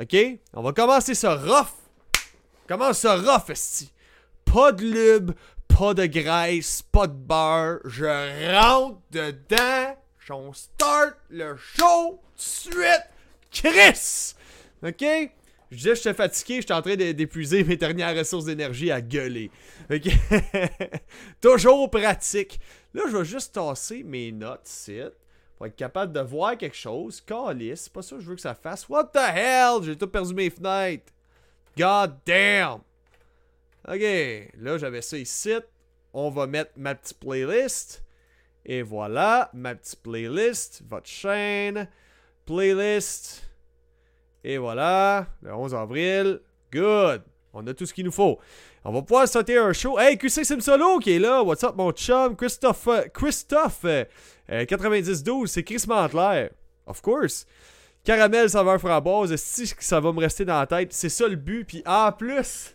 OK? On va commencer ça rough. Commence ça rough, esti. Pas de lube, pas de graisse, pas de beurre. Je rentre dedans. On start le show de suite. Chris! OK? Je disais, je suis fatigué, je suis en train d'épuiser mes dernières ressources d'énergie à gueuler. OK? Toujours pratique. Là, je vais juste tasser mes notes ici être capable de voir quelque chose. Calice, c'est pas ça que je veux que ça fasse. What the hell? J'ai tout perdu mes fenêtres. God damn! Ok, là j'avais ça ici. On va mettre ma petite playlist. Et voilà, ma petite playlist. Votre chaîne. Playlist. Et voilà, le 11 avril. Good! On a tout ce qu'il nous faut. On va pouvoir sauter un show. Hey, QC Sim Solo qui est là. What's up, mon chum? Christophe. Christophe. euh, euh, 9012, c'est Chris Mantler. Of course. Caramel saveur framboise. Si ça va me rester dans la tête, c'est ça le but. Puis en plus,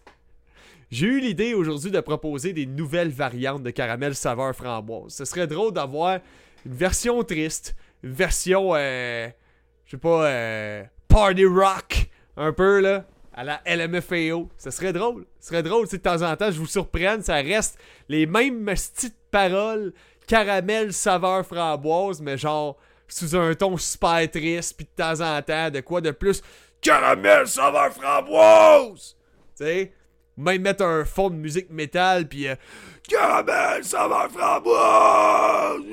j'ai eu l'idée aujourd'hui de proposer des nouvelles variantes de caramel saveur framboise. Ce serait drôle d'avoir une version triste, une version, euh, je sais pas, euh, party rock, un peu là, à la LMFAO. Ce serait drôle. Ce serait drôle si de temps en temps je vous surprenne, ça reste les mêmes petites paroles, caramel saveur framboise, mais genre sous un ton super triste, puis de temps en temps, de quoi de plus? Caramel saveur framboise! Tu sais? Même mettre un fond de musique métal, puis euh, caramel saveur framboise!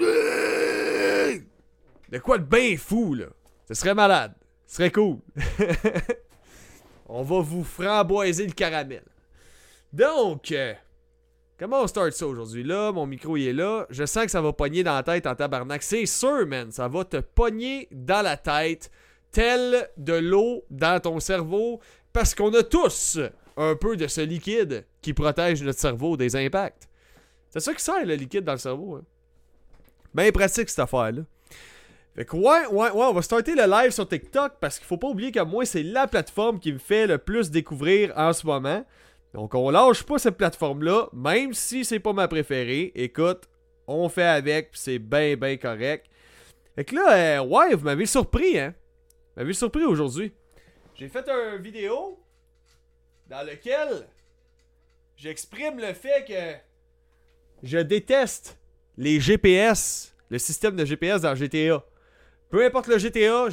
De quoi de bien fou, là? Ce serait malade. Ce serait cool. on va vous framboiser le caramel. Donc, euh, comment on start ça aujourd'hui? Là, mon micro il est là. Je sens que ça va pogner dans la tête en tabarnak. C'est sûr, man. Ça va te pogner dans la tête, tel de l'eau dans ton cerveau, parce qu'on a tous un peu de ce liquide qui protège notre cerveau des impacts. C'est ça qui sert le liquide dans le cerveau. Hein? Bien pratique cette affaire-là. Fait que ouais, ouais, ouais, on va starter le live sur TikTok parce qu'il faut pas oublier que moi, c'est la plateforme qui me fait le plus découvrir en ce moment. Donc on lâche pas cette plateforme-là, même si c'est pas ma préférée. Écoute, on fait avec, c'est bien, bien correct. Fait que là, euh, ouais, vous m'avez surpris, hein. Vous m'avez surpris aujourd'hui. J'ai fait une vidéo dans lequel j'exprime le fait que je déteste les GPS, le système de GPS dans GTA. Peu importe le GTA,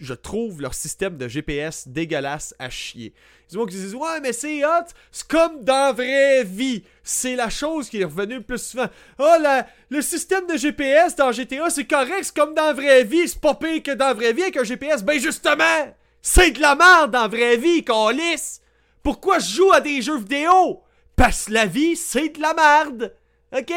je trouve leur système de GPS dégueulasse à chier. Ils qui disent Ouais, mais c'est hot, c'est comme dans la vraie vie. C'est la chose qui est revenue le plus souvent. Oh, la- le système de GPS dans GTA, c'est correct, c'est comme dans la vraie vie, c'est pas pire que dans la vraie vie avec un GPS. Ben justement, c'est de la merde dans la vraie vie, lisse. Pourquoi je joue à des jeux vidéo? Parce que la vie, c'est de la merde. OK?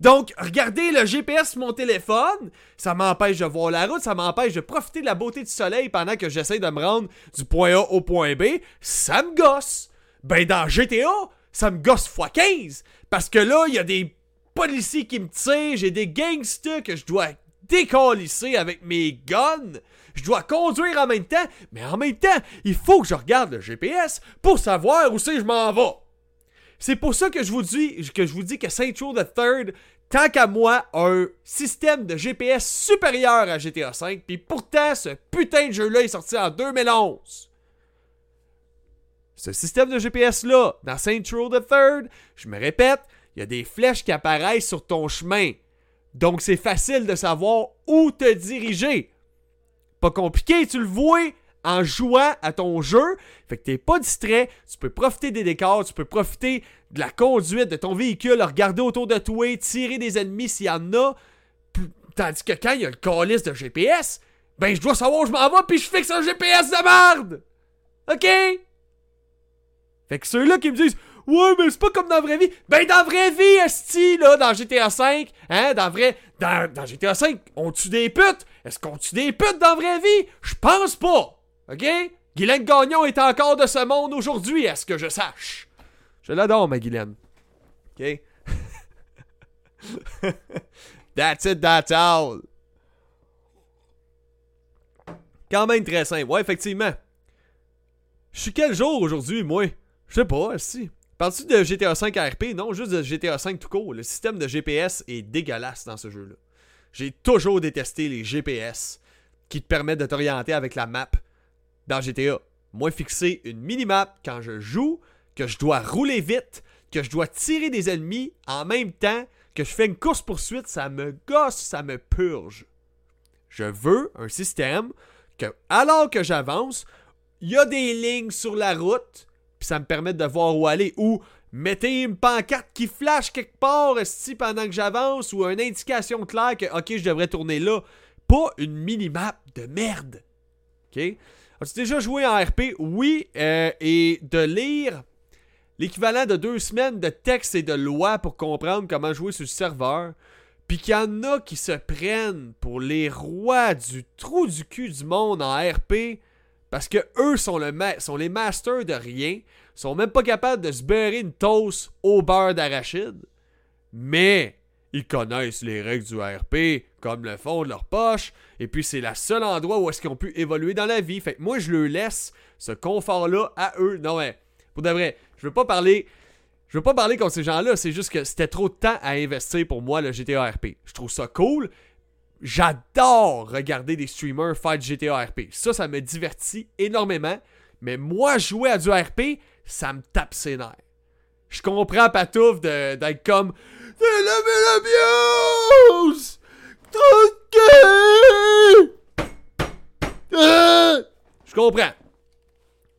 Donc, regarder le GPS sur mon téléphone, ça m'empêche de voir la route, ça m'empêche de profiter de la beauté du soleil pendant que j'essaie de me rendre du point A au point B. Ça me gosse. Ben, dans GTA, ça me gosse x 15. Parce que là, il y a des policiers qui me tirent, j'ai des gangsters que je dois décalisser avec mes guns. Je dois conduire en même temps, mais en même temps, il faut que je regarde le GPS pour savoir où c'est que je m'en vais. C'est pour ça que je vous dis que je vous dis que Saint Row the Third, tant qu'à moi, a un système de GPS supérieur à GTA V, puis pourtant ce putain de jeu-là est sorti en 2011. Ce système de GPS là, dans Saint Row the Third, je me répète, il y a des flèches qui apparaissent sur ton chemin. Donc c'est facile de savoir où te diriger. Pas compliqué, tu le vois en jouant à ton jeu. Fait que t'es pas distrait, tu peux profiter des décors, tu peux profiter de la conduite de ton véhicule, regarder autour de toi, tirer des ennemis s'il y en a. Tandis que quand il y a le calice de GPS, ben je dois savoir où je m'en vais puis je fixe un GPS de merde! OK? Fait que ceux-là qui me disent Ouais, mais c'est pas comme dans la vraie vie. Ben, dans la vraie vie, Esti, là, dans GTA V, hein, dans vrai. Dans, dans GTA V, on tue des putes. Est-ce qu'on tue des putes dans la vraie vie? Je pense pas. OK? Guylaine Gagnon est encore de ce monde aujourd'hui, à ce que je sache? Je l'adore, ma Guylaine. OK? that's it, that's all. Quand même très simple. Ouais, effectivement. Je suis quel jour aujourd'hui, moi? Je sais pas, si. Parles-tu de GTA V RP? Non, juste de GTA V tout court. Le système de GPS est dégueulasse dans ce jeu-là. J'ai toujours détesté les GPS qui te permettent de t'orienter avec la map dans GTA. Moi, fixer une minimap quand je joue, que je dois rouler vite, que je dois tirer des ennemis en même temps que je fais une course-poursuite, ça me gosse, ça me purge. Je veux un système que, alors que j'avance, il y a des lignes sur la route, puis ça me permet de voir où aller, ou mettez une pancarte qui flash quelque part pendant que j'avance, ou une indication claire que, ok, je devrais tourner là. Pas une minimap de merde. Ok? As-tu déjà joué en RP? Oui, euh, et de lire l'équivalent de deux semaines de texte et de loi pour comprendre comment jouer sur le serveur, puis qu'il y en a qui se prennent pour les rois du trou du cul du monde en RP, parce que eux sont les masters de rien, sont même pas capables de se beurrer une toast au beurre d'arachide, mais ils connaissent les règles du RP comme le fond de leur poche, et puis c'est le seul endroit où est-ce qu'ils ont pu évoluer dans la vie. Fait que moi, je leur laisse ce confort-là à eux. Non, mais, pour de vrai, je veux pas parler... Je veux pas parler contre ces gens-là, c'est juste que c'était trop de temps à investir pour moi le GTA RP. Je trouve ça cool. J'adore regarder des streamers faire du GTA RP. Ça, ça me divertit énormément. Mais moi, jouer à du RP, ça me tape ses nerfs. Je comprends Patouf d'être comme Fais la! Tranquille! Euh! Je comprends.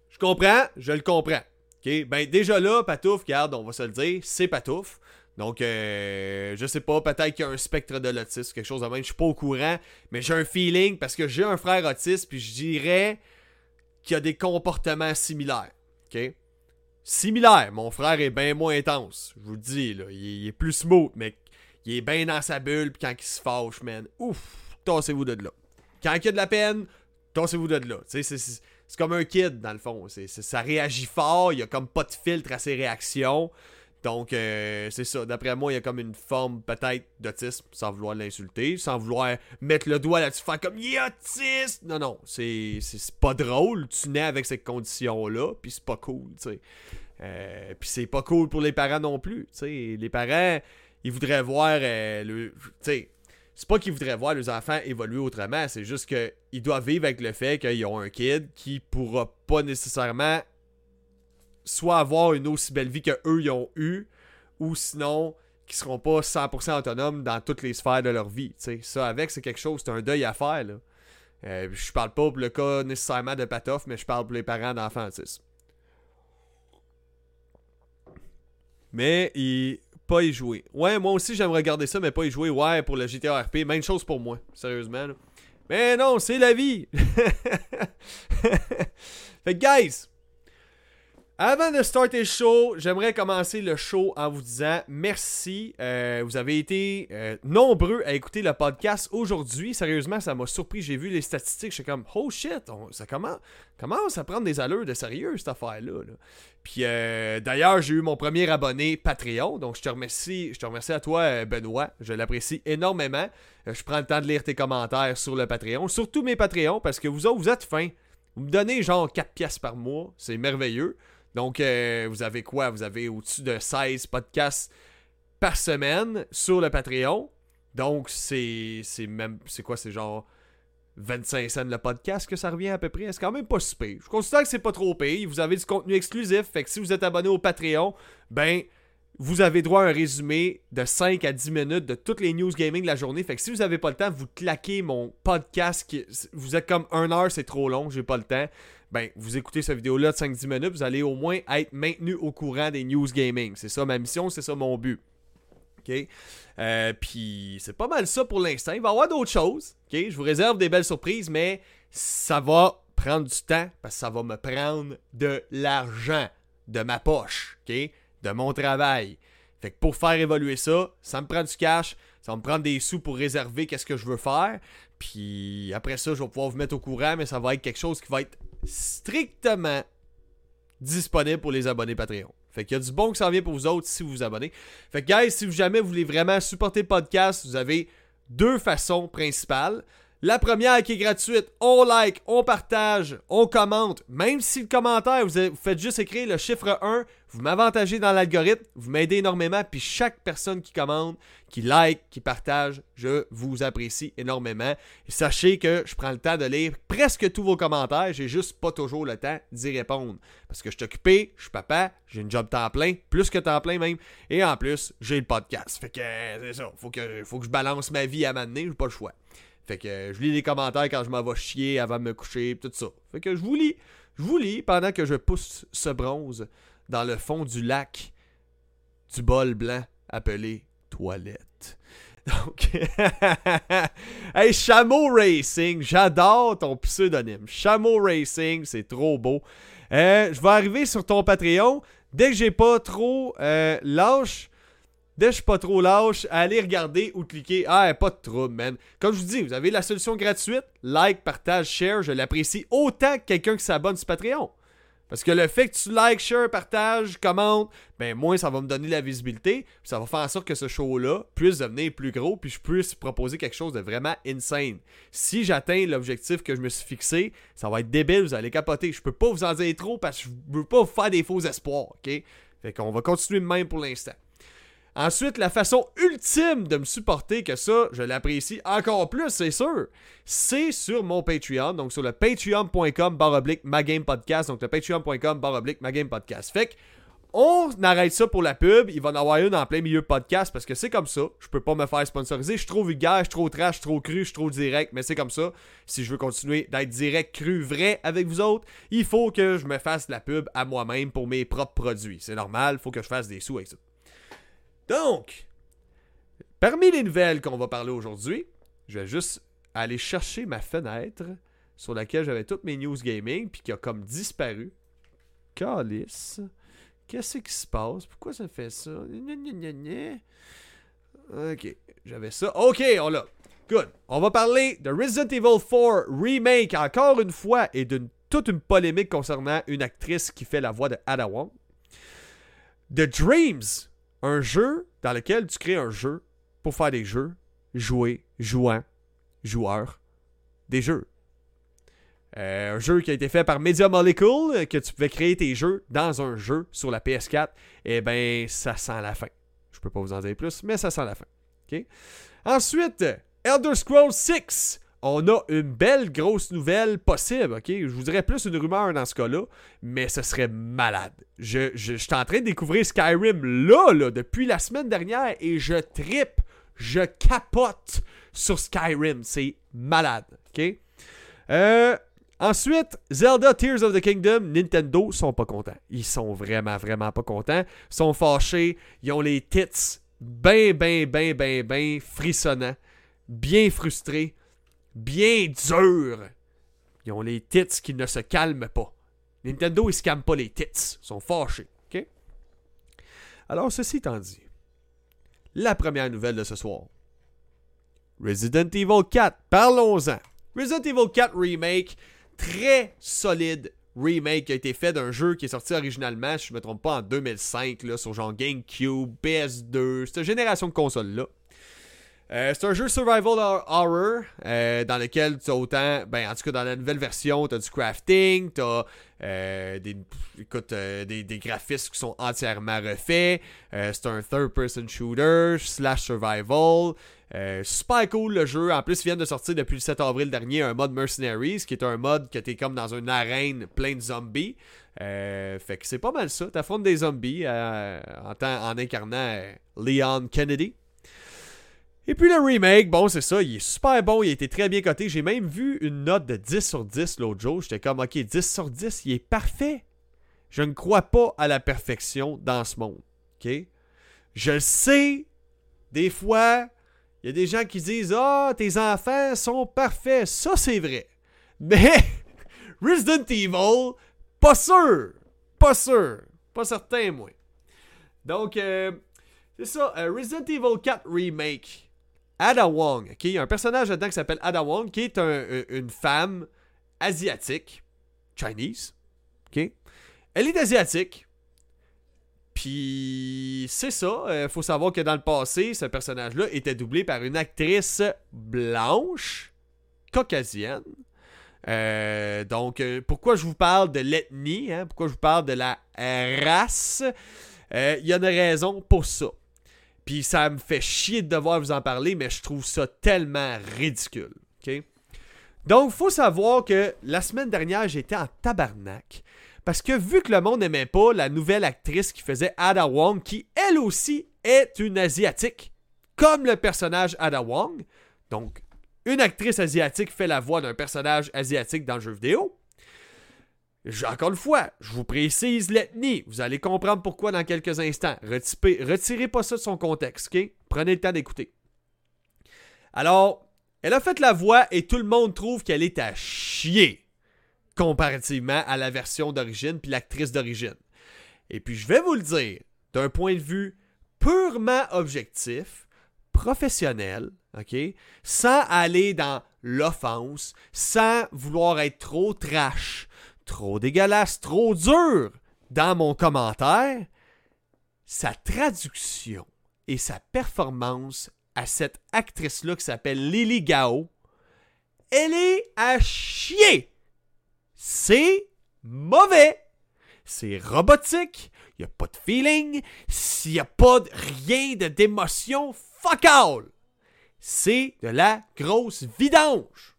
Je comprends, je le comprends. OK? Ben, déjà là, Patouf, regarde, on va se le dire, c'est Patouf. Donc, euh, je sais pas, peut-être qu'il y a un spectre de l'autisme, quelque chose de même, je suis pas au courant, mais j'ai un feeling parce que j'ai un frère autiste, puis je dirais qu'il y a des comportements similaires. OK? Similaires. Mon frère est bien moins intense, je vous le dis, là. Il, est plus smooth, mais il est bien dans sa bulle, puis quand il se fâche, man, ouf, tassez-vous de là. Quand il y a de la peine, tassez-vous de là. C'est comme un kid, dans le fond. Ça réagit fort, il y a comme pas de filtre à ses réactions. Donc, euh, c'est ça. D'après moi, il y a comme une forme peut-être d'autisme, sans vouloir l'insulter, sans vouloir mettre le doigt là-dessus, faire comme il est autiste. Non, non, c'est, pas drôle. Tu nais avec cette condition-là, puis c'est pas cool, tu sais. Euh, c'est pas cool pour les parents non plus, tu. Les parents, ils voudraient voir euh, le. Tu c'est pas qu'ils voudraient voir les enfants évoluer autrement, c'est juste qu'ils doivent vivre avec le fait qu'ils ont un kid qui pourra pas nécessairement soit avoir une aussi belle vie que eux ils ont eu, ou sinon qu'ils seront pas 100% autonomes dans toutes les sphères de leur vie. Ça, avec, c'est quelque chose, c'est un deuil à faire. Là. Euh, je parle pas pour le cas nécessairement de Patoff, mais je parle pour les parents d'enfants Mais pas y jouer. Ouais, moi aussi j'aimerais regarder ça, mais pas y jouer. Ouais, pour le GTA RP, même chose pour moi, sérieusement. Mais non, c'est la vie. fait que, guys, avant de starter le show, j'aimerais commencer le show en vous disant merci. Euh, vous avez été euh, nombreux à écouter le podcast aujourd'hui. Sérieusement, ça m'a surpris. J'ai vu les statistiques. Je suis comme, oh shit, ça commence, commence à prendre des allures de sérieux, cette affaire-là. Puis euh, d'ailleurs, j'ai eu mon premier abonné Patreon. Donc je te remercie, je te remercie à toi, Benoît. Je l'apprécie énormément. je prends le temps de lire tes commentaires sur le Patreon. Surtout mes Patreons, parce que vous autres, vous êtes fins. Vous me donnez genre 4 pièces par mois. C'est merveilleux. Donc, euh, vous avez quoi? Vous avez au-dessus de 16 podcasts par semaine sur le Patreon. Donc, c'est même. C'est quoi? C'est genre 25 cents le podcast que ça revient à peu près? C'est quand même pas si pire. Je considère que c'est pas trop payé. Vous avez du contenu exclusif. Fait que si vous êtes abonné au Patreon, ben. Vous avez droit à un résumé de 5 à 10 minutes de toutes les news gaming de la journée. Fait que si vous avez pas le temps, vous claquez mon podcast. Vous êtes comme 1 heure, c'est trop long, j'ai pas le temps ben, vous écoutez cette vidéo-là de 5-10 minutes, vous allez au moins être maintenu au courant des news gaming. C'est ça ma mission, c'est ça mon but. OK? Euh, puis c'est pas mal ça pour l'instant. Il va y avoir d'autres choses. Je vous réserve des belles surprises, mais ça va prendre du temps parce que ça va me prendre de l'argent de ma poche. De mon travail. Fait que pour faire évoluer ça, ça me prend du cash, ça me prendre des sous pour réserver qu'est-ce que je veux faire. Puis après ça, je vais pouvoir vous mettre au courant, mais ça va être quelque chose qui va être strictement disponible pour les abonnés Patreon. Fait qu'il y a du bon qui s'en vient pour vous autres si vous vous abonnez. Fait que, guys, si vous jamais voulez vraiment supporter le podcast, vous avez deux façons principales. La première qui est gratuite, on like, on partage, on commente. Même si le commentaire, vous, faites juste écrire le chiffre 1, vous m'avantagez dans l'algorithme, vous m'aidez énormément. Puis chaque personne qui commente, qui like, qui partage, je vous apprécie énormément. Et sachez que je prends le temps de lire presque tous vos commentaires. J'ai juste pas toujours le temps d'y répondre. Parce que je suis occupé, je suis papa, j'ai une job temps plein, plus que temps plein même. Et en plus, j'ai le podcast. Fait que c'est ça. Faut que, faut que je balance ma vie à m'amener, j'ai pas le choix. Fait que je lis les commentaires quand je m'en vais chier avant de me coucher, tout ça. Fait que je vous lis. Je vous lis pendant que je pousse ce bronze dans le fond du lac du bol blanc appelé toilette. Donc, hey, Chameau Racing, j'adore ton pseudonyme. Chameau Racing, c'est trop beau. Euh, je vais arriver sur ton Patreon. Dès que j'ai pas trop euh, lâche, Dès que je suis pas trop lâche, allez regarder ou cliquer. Ah, pas de trouble, man. Comme je vous dis, vous avez la solution gratuite. Like, partage, share. Je l'apprécie autant que quelqu'un qui s'abonne sur Patreon. Parce que le fait que tu like, share, partage, commente, ben moins ça va me donner la visibilité. Ça va faire en sorte que ce show-là puisse devenir plus gros, puis je puisse proposer quelque chose de vraiment insane. Si j'atteins l'objectif que je me suis fixé, ça va être débile, vous allez capoter. Je peux pas vous en dire trop parce que je veux pas vous faire des faux espoirs, ok? Fait qu'on va continuer même pour l'instant. Ensuite, la façon ultime de me supporter, que ça, je l'apprécie encore plus, c'est sûr, c'est sur mon Patreon, donc sur le patreon.com baroblique magamepodcast, donc le patreon.com baroblique magamepodcast. Fait on arrête ça pour la pub, il va en avoir une en plein milieu podcast parce que c'est comme ça, je peux pas me faire sponsoriser, je suis trop vulgaire, je suis trop trash, je suis trop cru, je suis trop direct, mais c'est comme ça. Si je veux continuer d'être direct, cru, vrai avec vous autres, il faut que je me fasse la pub à moi-même pour mes propres produits. C'est normal, il faut que je fasse des sous avec ça. Donc, parmi les nouvelles qu'on va parler aujourd'hui, je vais juste aller chercher ma fenêtre sur laquelle j'avais toutes mes news gaming, puis qui a comme disparu. Calice. Qu'est-ce qui se passe? Pourquoi ça fait ça? Ok, j'avais ça. Ok, on l'a. Good. On va parler de Resident Evil 4 Remake encore une fois et d'une toute une polémique concernant une actrice qui fait la voix de Ada Wong. The Dreams, un jeu dans lequel tu crées un jeu pour faire des jeux, jouer, jouant, joueur, des jeux. Euh, un jeu qui a été fait par Media Molecule, que tu pouvais créer tes jeux dans un jeu sur la PS4, eh ben ça sent la fin. Je peux pas vous en dire plus, mais ça sent la fin. Ensuite, Elder Scrolls 6 on a une belle grosse nouvelle possible, ok? Je vous dirais plus une rumeur dans ce cas-là, mais ce serait malade. Je, je, suis en train de découvrir Skyrim là, là, depuis la semaine dernière, et je trippe, je capote sur Skyrim. C'est malade, ok? Euh, ensuite, Zelda Tears of the Kingdom, Nintendo sont pas contents. Ils sont vraiment, vraiment pas contents. Ils sont fâchés. Ils ont les tits bien, bien, bien, bien, bien frissonnants. Bien frustrés bien dur. Ils ont les tits qui ne se calment pas. Nintendo, ils se calment pas les tits. Ils sont fâchés. Alors, ceci étant dit, la première nouvelle de ce soir. Resident Evil 4, parlons-en. Resident Evil 4 Remake, très solide remake qui a été fait d'un jeu qui est sorti originalement, si je ne me trompe pas, en 2005, là, sur genre GameCube, PS2, cette génération de consoles-là. Euh, c'est un jeu survival horror euh, dans lequel tu as autant, ben en tout cas dans la nouvelle version, tu as du crafting, tu as euh, des, écoute, des, des, graphismes qui sont entièrement refaits. c'est un third-person shooter slash survival. super cool le jeu. En plus, il vient de sortir depuis le 7 avril dernier un mode Mercenaries, qui est un mode que t'es comme dans une arène plein de zombies. fait que c'est pas mal ça. T'affrontes des zombies en, en incarnant Leon Kennedy. Et puis le remake, bon, c'est ça, il est super bon, il a été très bien coté. J'ai même vu une note de 10 sur 10 l'autre jour. J'étais comme, ok, 10 sur 10, il est parfait. Je ne crois pas à la perfection dans ce monde. Ok? Je sais, des fois, il y a des gens qui disent, ah, tes enfants sont parfaits. Ça, c'est vrai. Mais Resident Evil, pas sûr. Pas sûr. Pas certain, moi. Donc, euh, c'est ça, euh, Resident Evil 4 Remake. Ada Wong, il y a un personnage là-dedans qui s'appelle Ada Wong, qui est une femme asiatique, Chinese, ok? Elle est asiatique, puis c'est ça, il euh, faut savoir que dans le passé, ce personnage-là était doublé par une actrice blanche caucasienne. Euh, donc, euh, pourquoi je vous parle de l'ethnie, hein? pourquoi je vous parle de la race, il y a une raison pour ça. Puis ça me fait chier de devoir vous en parler, mais je trouve ça tellement ridicule. OK? Donc, faut savoir que la semaine dernière, j'étais en tabarnak. Parce que vu que le monde n'aimait pas la nouvelle actrice qui faisait Ada Wong, qui elle aussi est une asiatique, comme le personnage Ada Wong, donc une actrice asiatique fait la voix d'un personnage asiatique dans le jeu vidéo. Encore une fois, je vous précise l'ethnie. Vous allez comprendre pourquoi dans quelques instants. retirez pas ça de son contexte, ok? Prenez le temps d'écouter. Alors, elle a fait la voix et tout le monde trouve qu'elle est à chier comparativement à la version d'origine puis l'actrice d'origine. Et puis je vais vous le dire, d'un point de vue purement objectif, professionnel, OK, sans aller dans l'offense, sans vouloir être trop trash, trop dégueulasse, trop dur dans mon commentaire, sa traduction et sa performance à cette actrice-là qui s'appelle Lily Gao, elle est à chier c'est mauvais. C'est robotique. Il a pas de feeling. S'il n'y a pas de, rien d'émotion, fuck all. C'est de la grosse vidange.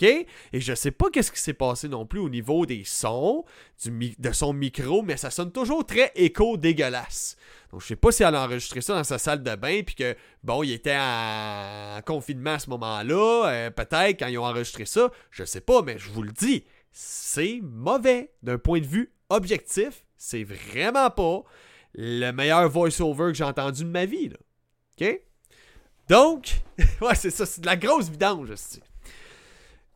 Et je sais pas qu'est-ce qui s'est passé non plus au niveau des sons, de son micro, mais ça sonne toujours très écho dégueulasse. Donc je sais pas si elle a enregistré ça dans sa salle de bain, puis que, bon, il était en confinement à ce moment-là, euh, peut-être quand ils ont enregistré ça, je sais pas, mais je vous le dis, c'est mauvais d'un point de vue objectif. C'est vraiment pas le meilleur voice-over que j'ai entendu de ma vie. OK? Donc, ouais, c'est ça, c'est de la grosse vidange. Aussi.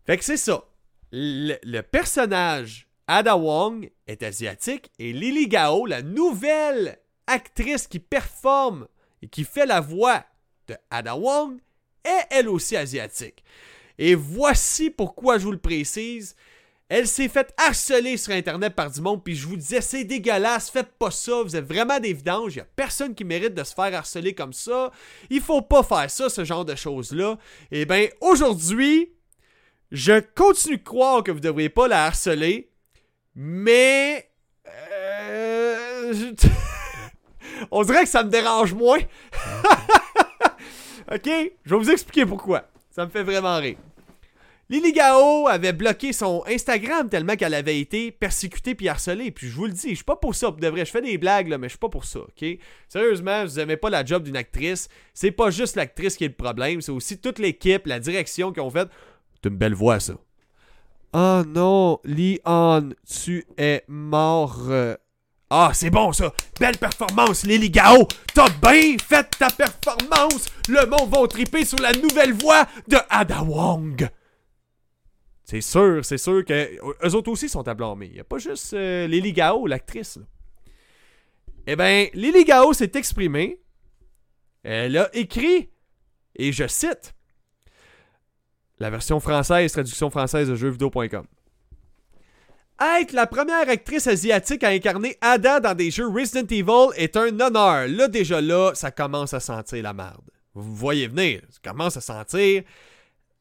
Fait que c'est ça. Le, personnage Ada Wong est asiatique et Lily Gao, la nouvelle actrice qui performe et qui fait la voix de Ada Wong, est elle aussi asiatique. Et voici pourquoi je vous le précise. Elle s'est faite harceler sur Internet par du monde, puis je vous disais, c'est dégueulasse, faites pas ça, vous êtes vraiment des vidanges, il a personne qui mérite de se faire harceler comme ça, il faut pas faire ça, ce genre de choses-là. Et eh bien, aujourd'hui, je continue de croire que vous devriez pas la harceler, mais... Euh, On dirait que ça me dérange moins. ok, je vais vous expliquer pourquoi. Ça me fait vraiment rire. Lily Gao avait bloqué son Instagram tellement qu'elle avait été persécutée puis harcelée. Puis je vous le dis, je suis pas pour ça. je fais des blagues, là, mais je suis pas pour ça, ok? Sérieusement, vous aimez pas la job d'une actrice. C'est pas juste l'actrice qui est le problème, c'est aussi toute l'équipe, la direction qui ont fait. Une belle voix, ça. Oh non, Leon, tu es mort. Ah, c'est bon ça! Belle performance, Lily Gao! T'as bien fait ta performance! Le monde va triper sur la nouvelle voix de Ada Wong! C'est sûr, c'est sûr que eux autres aussi sont à blâmer. Il n'y a pas juste euh, Lily Gao, l'actrice. Eh bien, Lily Gao s'est exprimée. Elle a écrit, et je cite, la version française, traduction française de jeuxvideo.com. Être la première actrice asiatique à incarner Ada dans des jeux Resident Evil est un honneur. Là, déjà là, ça commence à sentir la merde. Vous voyez venir, ça commence à sentir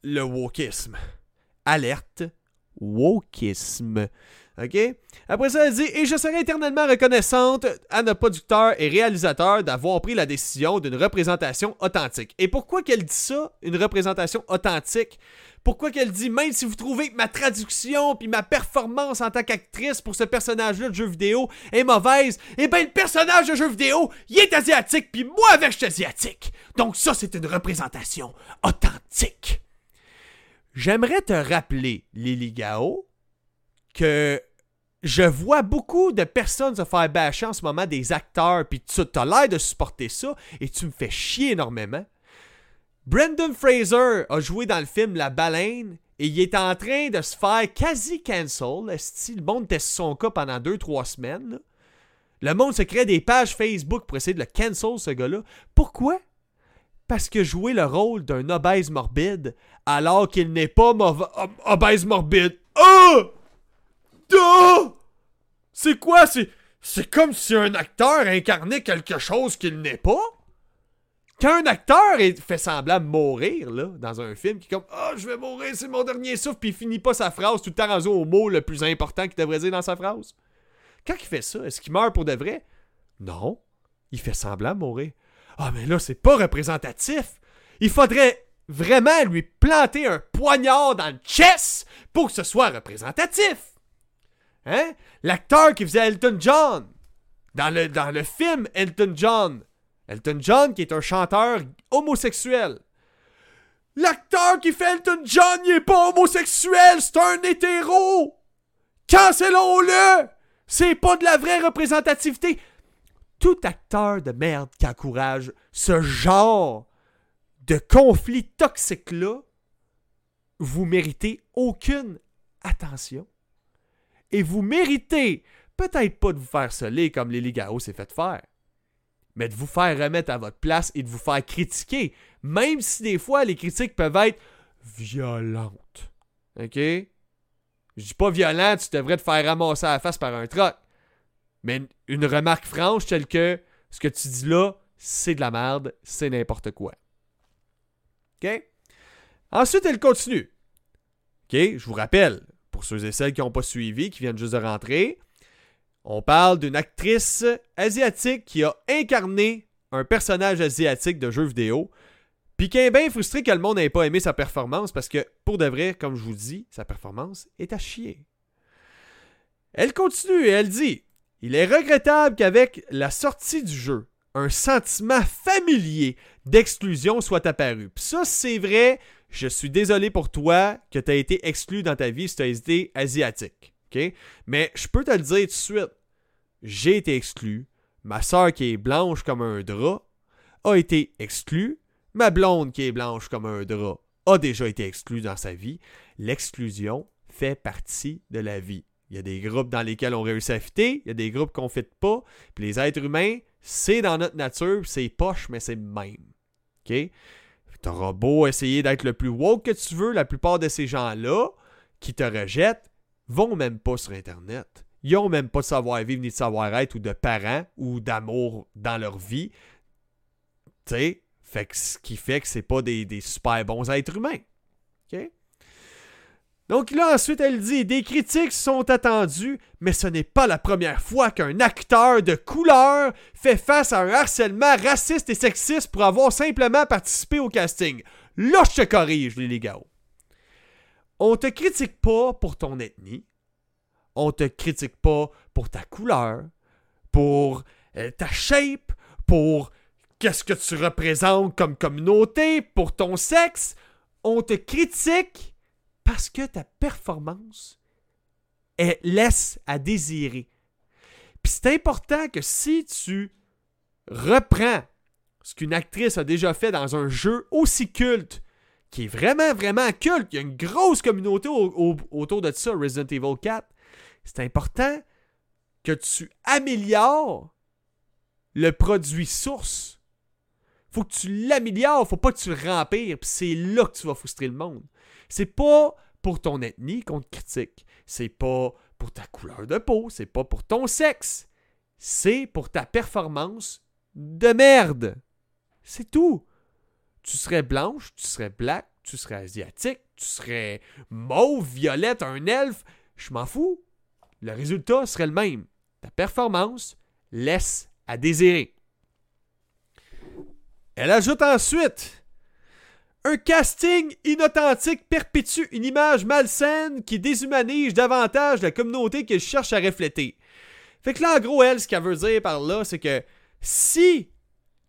le wokisme alerte wokisme. OK? Après ça, elle dit Et je serai éternellement reconnaissante à nos producteurs et réalisateurs d'avoir pris la décision d'une représentation authentique. Et pourquoi qu'elle dit ça, une représentation authentique? Pourquoi qu'elle dit Même si vous trouvez que ma traduction puis ma performance en tant qu'actrice pour ce personnage-là de jeu vidéo est mauvaise, eh bien, le personnage de jeu vidéo, il est asiatique, puis moi avec, je suis asiatique. Donc, ça, c'est une représentation authentique. J'aimerais te rappeler, Lily Gao, que je vois beaucoup de personnes se faire bâcher en ce moment des acteurs, puis tu as l'air de supporter ça, et tu me fais chier énormément. Brendan Fraser a joué dans le film La Baleine, et il est en train de se faire quasi cancel. Le monde teste son cas pendant 2-3 semaines. Le monde se crée des pages Facebook pour essayer de le cancel, ce gars-là. Pourquoi? parce que jouer le rôle d'un obèse morbide alors qu'il n'est pas obèse morbide. Oh! C'est quoi? C'est, c'est comme si un acteur incarnait quelque chose qu'il n'est pas? Quand un acteur fait semblant de mourir, là, dans un film, qui est comme Ah, je vais mourir, c'est mon dernier souffle, puis il finit pas sa phrase, tout le temps au mot le plus important qu'il devrait dire dans sa phrase. Quand il fait ça, est-ce qu'il meurt pour de vrai? Non. Il fait semblant de mourir. Ah, mais là, c'est pas représentatif. Il faudrait vraiment lui planter un poignard dans le chest pour que ce soit représentatif. Hein? L'acteur qui faisait Elton John dans le, dans le film Elton John. Elton John qui est un chanteur homosexuel. L'acteur qui fait Elton John, il pas homosexuel, c'est un hétéro. Cancellons-le. C'est pas de la vraie représentativité. Tout acteur de merde qui encourage ce genre de conflit toxique-là, vous méritez aucune attention. Et vous méritez peut-être pas de vous faire soler comme Lily Garo s'est fait faire, mais de vous faire remettre à votre place et de vous faire critiquer, même si des fois les critiques peuvent être violentes. OK? Je dis pas violent, tu devrais te faire ramasser à la face par un troc. Mais une remarque franche telle que ce que tu dis là, c'est de la merde, c'est n'importe quoi. OK? Ensuite, elle continue. OK? Je vous rappelle, pour ceux et celles qui n'ont pas suivi, qui viennent juste de rentrer, on parle d'une actrice asiatique qui a incarné un personnage asiatique de jeu vidéo, puis qui est bien frustré que le monde n'ait pas aimé sa performance parce que, pour de vrai, comme je vous dis, sa performance est à chier. Elle continue et elle dit Il est regrettable qu'avec la sortie du jeu, un sentiment familier d'exclusion soit apparu. Puis ça, c'est vrai. Je suis désolé pour toi que tu as été exclu dans ta vie si tu as été asiatique. Mais je peux te le dire tout de suite. J'ai été exclu. Ma soeur qui est blanche comme un drap a été exclue. Ma blonde qui est blanche comme un drap a déjà été exclue dans sa vie. L'exclusion fait partie de la vie. Il y a des groupes dans lesquels on réussit à fitter, il y a des groupes qu'on ne fit pas. Les êtres humains, c'est dans notre nature, c'est poche, mais c'est même. OK? T'auras beau essayer d'être le plus woke que tu veux, la plupart de ces gens-là qui te rejettent vont même pas sur Internet. Ils ont même pas de savoir-vivre ni de savoir-être ou de parents ou d'amour dans leur vie. Tu sais? Ce qui fait que c'est pas des, des super bons êtres humains. OK? Donc là, ensuite, elle dit Des critiques sont attendues, mais ce n'est pas la première fois qu'un acteur de couleur fait face à un harcèlement raciste et sexiste pour avoir simplement participé au casting. Là, je te corrige, les gars. On te critique pas pour ton ethnie. On te critique pas pour ta couleur, pour euh, ta shape, pour qu'est-ce que tu représentes comme communauté, pour ton sexe. On te critique parce que ta performance laisse à désirer. Puis c'est important que si tu reprends ce qu'une actrice a déjà fait dans un jeu aussi culte, qui est vraiment, vraiment culte, il y a une grosse communauté au- au- autour de ça, Resident Evil 4, c'est important que tu améliores le produit source. Faut que tu l'améliores, faut pas que tu le rempires, puis c'est là que tu vas frustrer le monde. C'est pas pour ton ethnie qu'on te critique. C'est pas pour ta couleur de peau. C'est pas pour ton sexe. C'est pour ta performance de merde. C'est tout. Tu serais blanche, tu serais black, tu serais asiatique, tu serais mauve, violette, un elfe. Je m'en fous. Le résultat serait le même. Ta performance laisse à désirer. Elle ajoute ensuite un casting inauthentique perpétue une image malsaine qui déshumanise davantage la communauté qu'elle cherche à refléter. Fait que là, en gros, elle, ce qu'elle veut dire par là, c'est que si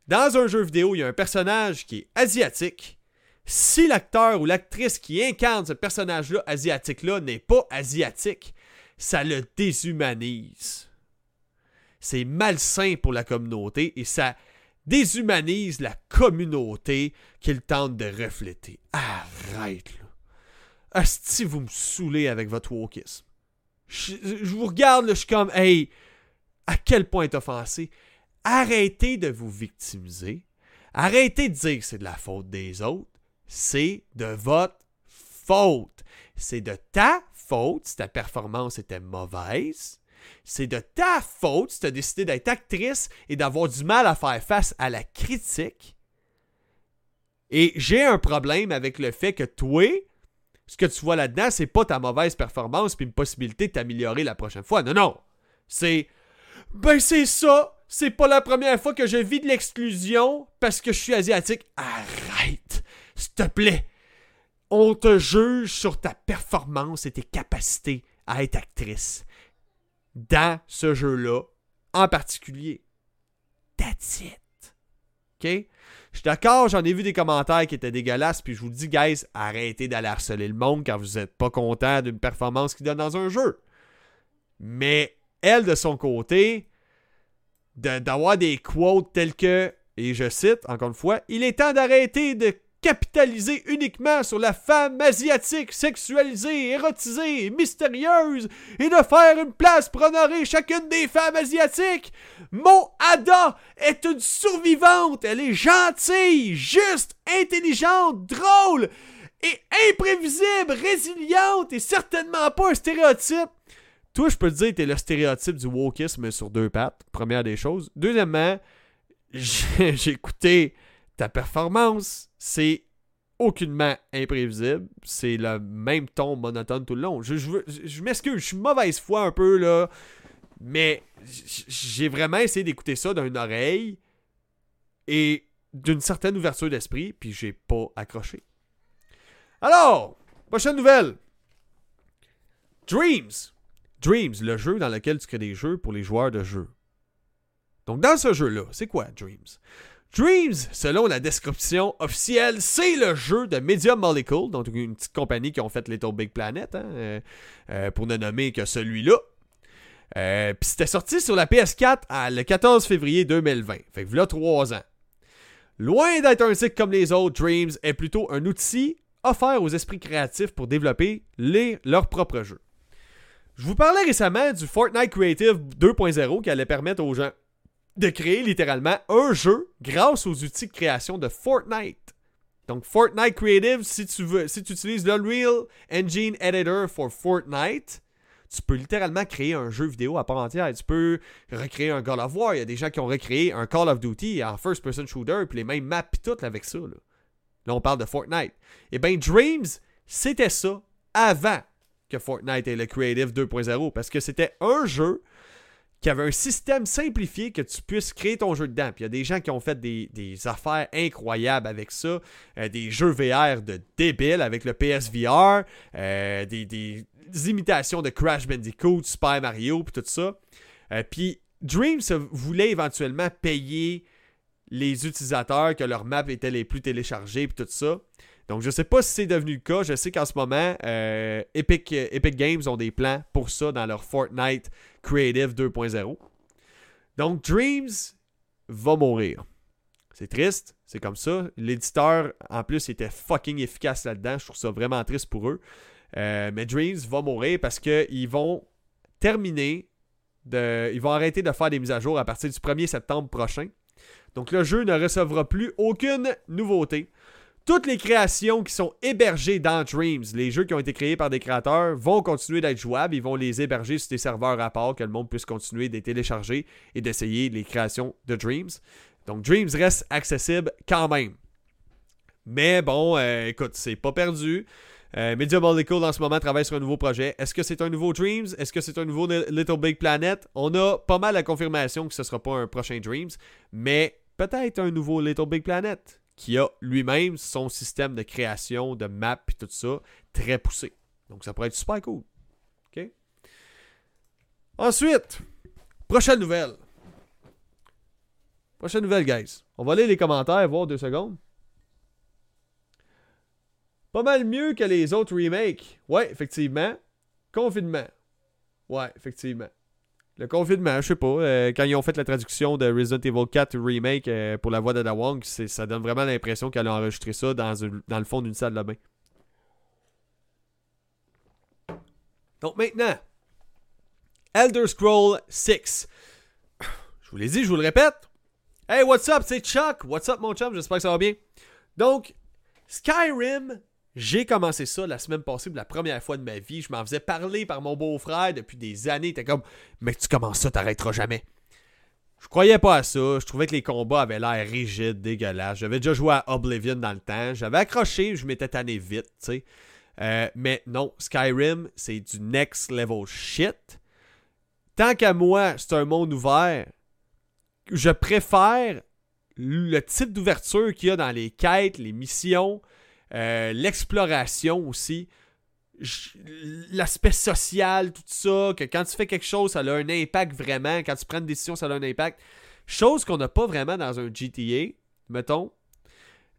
dans un jeu vidéo, il y a un personnage qui est asiatique, si l'acteur ou l'actrice qui incarne ce personnage-là asiatique-là n'est pas asiatique, ça le déshumanise. C'est malsain pour la communauté et ça déshumanise la communauté qu'il tente de refléter. Arrête, là. Asti, vous me saoulez avec votre wokisme. Je, vous regarde, là, je suis comme, hey, à quel point est offensé. Arrêtez de vous victimiser. Arrêtez de dire que c'est de la faute des autres. C'est de votre faute. C'est de ta faute si ta performance était mauvaise. C'est de ta faute si tu as décidé d'être actrice et d'avoir du mal à faire face à la critique. Et j'ai un problème avec le fait que toi, ce que tu vois là-dedans, c'est pas ta mauvaise performance puis une possibilité de t'améliorer la prochaine fois. Non, non. C'est. Ben, c'est ça. C'est pas la première fois que je vis de l'exclusion parce que je suis asiatique. Arrête. S'il te plaît. On te juge sur ta performance et tes capacités à être actrice. Dans ce jeu-là, en particulier. That's it. OK? Je suis d'accord, j'en ai vu des commentaires qui étaient dégueulasses, puis je vous dis, guys, arrêtez d'aller harceler le monde quand vous n'êtes pas content d'une performance qu'il donne dans un jeu. Mais elle, de son côté, d'avoir des quotes tels que, et je cite encore une fois, il est temps d'arrêter de capitaliser uniquement sur la femme asiatique sexualisée, érotisée mystérieuse et de faire une place pour honorer chacune des femmes asiatiques. Mon Ada est une survivante. Elle est gentille, juste, intelligente, drôle et imprévisible, résiliente et certainement pas un stéréotype. Toi, je peux te dire, t'es le stéréotype du wokisme sur deux pattes, première des choses. Deuxièmement, j'ai écouté ta performance, c'est aucunement imprévisible. C'est le même ton monotone tout le long. Je, m'excuse, je suis mauvaise foi un peu, là. Mais j'ai vraiment essayé d'écouter ça d'une oreille et d'une certaine ouverture d'esprit, puis j'ai pas accroché. Alors, prochaine nouvelle. Dreams. Dreams, le jeu dans lequel tu crées des jeux pour les joueurs de jeux. Donc, dans ce jeu-là, c'est quoi Dreams? Dreams, selon la description officielle, c'est le jeu de Medium Molecule, donc une petite compagnie qui ont fait Little Big Planet, hein, euh, euh, pour ne nommer que celui-là. Euh, puis c'était sorti sur la PS4 le 14 février 2020. Fait que voilà trois ans. Loin d'être un cycle comme les autres, Dreams est plutôt un outil offert aux esprits créatifs pour développer les, leurs propres jeux. Je vous parlais récemment du Fortnite Creative 2.0 qui allait permettre aux gens de créer littéralement un jeu grâce aux outils de création de Fortnite. Donc Fortnite Creative, si tu veux, si tu utilises l'Unreal Engine Editor for Fortnite, tu peux littéralement créer un jeu vidéo à part entière. Tu peux recréer un God of War. Il y a des gens qui ont recréé un Call of Duty en first-person shooter, puis les mêmes maps, puis tout avec ça. Là. on parle de Fortnite. Eh bien, Dreams, c'était ça avant que Fortnite ait le Creative 2.0, parce que c'était un jeu qui avait un système simplifié que tu puisses créer ton jeu dedans. Puis il y a des gens qui ont fait des, affaires incroyables avec ça. Euh, des jeux VR de débile avec le PSVR, euh, des, imitations de Crash Bandicoot, Super Mario, puis tout ça. Euh, puis Dreams voulait éventuellement payer les utilisateurs que leurs maps étaient les plus téléchargés, puis tout ça. Donc, je ne sais pas si c'est devenu le cas. Je sais qu'en ce moment, euh, Epic, Epic Games ont des plans pour ça dans leur Fortnite Creative 2.0. Donc, Dreams va mourir. C'est triste, c'est comme ça. L'éditeur, en plus, était fucking efficace là-dedans. Je trouve ça vraiment triste pour eux. Euh, mais Dreams va mourir parce qu'ils vont terminer, de, ils vont arrêter de faire des mises à jour à partir du 1er septembre prochain. Donc le jeu ne recevra plus aucune nouveauté. Toutes les créations qui sont hébergées dans Dreams, les jeux qui ont été créés par des créateurs, vont continuer d'être jouables. Ils vont les héberger sur des serveurs à part, que le monde puisse continuer de télécharger et d'essayer les créations de Dreams. Donc Dreams reste accessible quand même. Mais bon, euh, écoute, c'est pas perdu. Euh, Media Molecule en ce moment travaille sur un nouveau projet. Est-ce que c'est un nouveau Dreams? Est-ce que c'est un nouveau Little Big Planet? On a pas mal la confirmation que ce sera pas un prochain Dreams, mais peut-être un nouveau Little Big Planet qui a lui-même son système de création de maps et tout ça très poussé. Donc ça pourrait être super cool. OK? Ensuite, prochaine nouvelle. Prochaine nouvelle, guys. On va aller les commentaires, voir deux secondes. Pas mal mieux que les autres remakes. Ouais, effectivement. Confinement. Ouais, effectivement. Le confinement, je sais pas. Euh, quand ils ont fait la traduction de Resident Evil 4 Remake euh, pour la voix d'Ada Wong, ça donne vraiment l'impression qu'elle a enregistré ça dans, le fond d'une salle de bain. Donc maintenant, Elder Scroll 6. Je vous l'ai dit, je vous le répète. Hey, what's up, c'est Chuck. What's up, mon chum? J'espère que ça va bien. Donc, Skyrim j'ai commencé ça la semaine passée pour la première fois de ma vie. Je m'en faisais parler par mon beau-frère depuis des années. Était comme, mais tu commences ça, t'arrêteras jamais. Je croyais pas à ça. Je trouvais que les combats avaient l'air rigides, dégueulasses. J'avais déjà joué à Oblivion dans le temps. J'avais accroché, je m'étais tanné vite, tu sais. Euh, mais non, Skyrim, c'est du next level shit. Tant qu'à moi, c'est un monde ouvert. Je préfère le type d'ouverture qu'il y a dans les quêtes, les missions, euh, l'exploration aussi, l'aspect social, tout ça, que quand tu fais quelque chose, ça a un impact vraiment, quand tu prends une décision, ça a un impact. Chose qu'on n'a pas vraiment dans un GTA, mettons.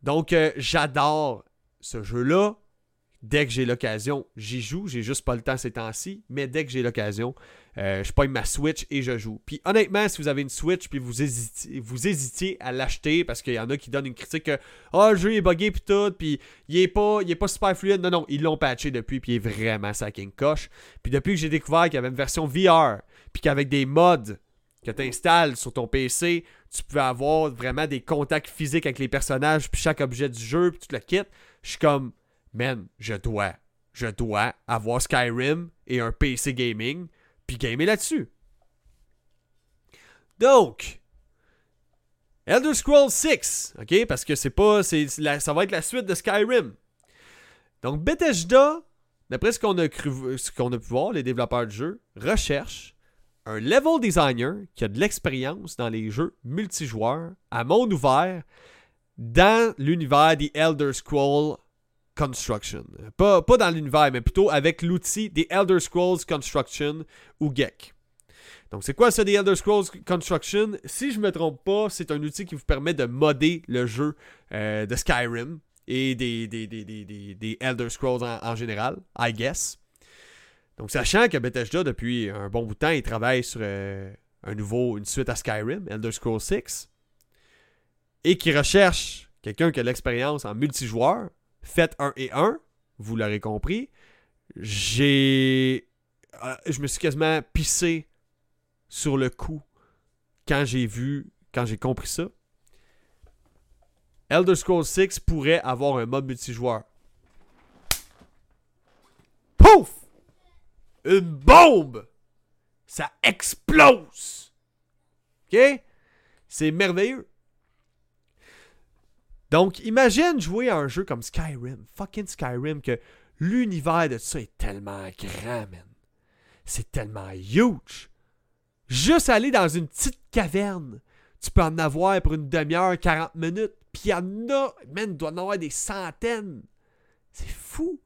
Donc, euh, j'adore ce jeu-là dès que j'ai l'occasion, j'y joue. J'ai juste pas le temps ces temps-ci, mais dès que j'ai l'occasion, euh, je pogne ma Switch et je joue. Puis honnêtement, si vous avez une Switch puis vous hésitiez, à l'acheter parce qu'il y en a qui donnent une critique que oh, le jeu est buggé puis tout, puis il est pas il super fluide. Non non, ils l'ont patché depuis puis il est vraiment sacking coche. Puis depuis que j'ai découvert qu'il y avait une version VR, puis qu'avec des mods que tu installes sur ton PC, tu peux avoir vraiment des contacts physiques avec les personnages puis chaque objet du jeu puis tu le quittes. Je suis comme man, je dois, je dois avoir Skyrim et un PC gaming, puis gamer là-dessus. Donc, Elder Scrolls 6, ok, parce que c'est pas, c'est, ça va être la suite de Skyrim. Donc, Bethesda, d'après ce qu'on a cru, ce qu'on a pu voir, les développeurs du jeu, recherchent un level designer qui a de l'expérience dans les jeux multijoueurs à monde ouvert dans l'univers des Elder Scrolls Construction. Pas, pas dans l'univers, mais plutôt avec l'outil des Elder Scrolls Construction ou GEC. Donc, c'est quoi ça des Elder Scrolls Construction? Si je ne me trompe pas, c'est un outil qui vous permet de modder le jeu euh, de Skyrim et des, des, Elder Scrolls en, général, I guess. Donc, sachant que Bethesda, depuis un bon bout de temps, il travaille sur euh, un nouveau, une suite à Skyrim, Elder Scrolls 6, et qui recherche quelqu'un qui a de l'expérience en multijoueur, faites un et un, vous l'aurez compris. J'ai. Euh, je me suis quasiment pissé sur le coup quand j'ai vu, quand j'ai compris ça. Elder Scrolls 6 pourrait avoir un mode multijoueur. Pouf! Une bombe! Ça explose! OK? C'est merveilleux. Donc, imagine jouer à un jeu comme Skyrim, fucking Skyrim, que l'univers de ça est tellement grand, man. C'est tellement huge. Juste aller dans une petite caverne, tu peux en avoir pour une demi-heure, 40 minutes. Puis il y en a, man, il doit en avoir des centaines. C'est fou.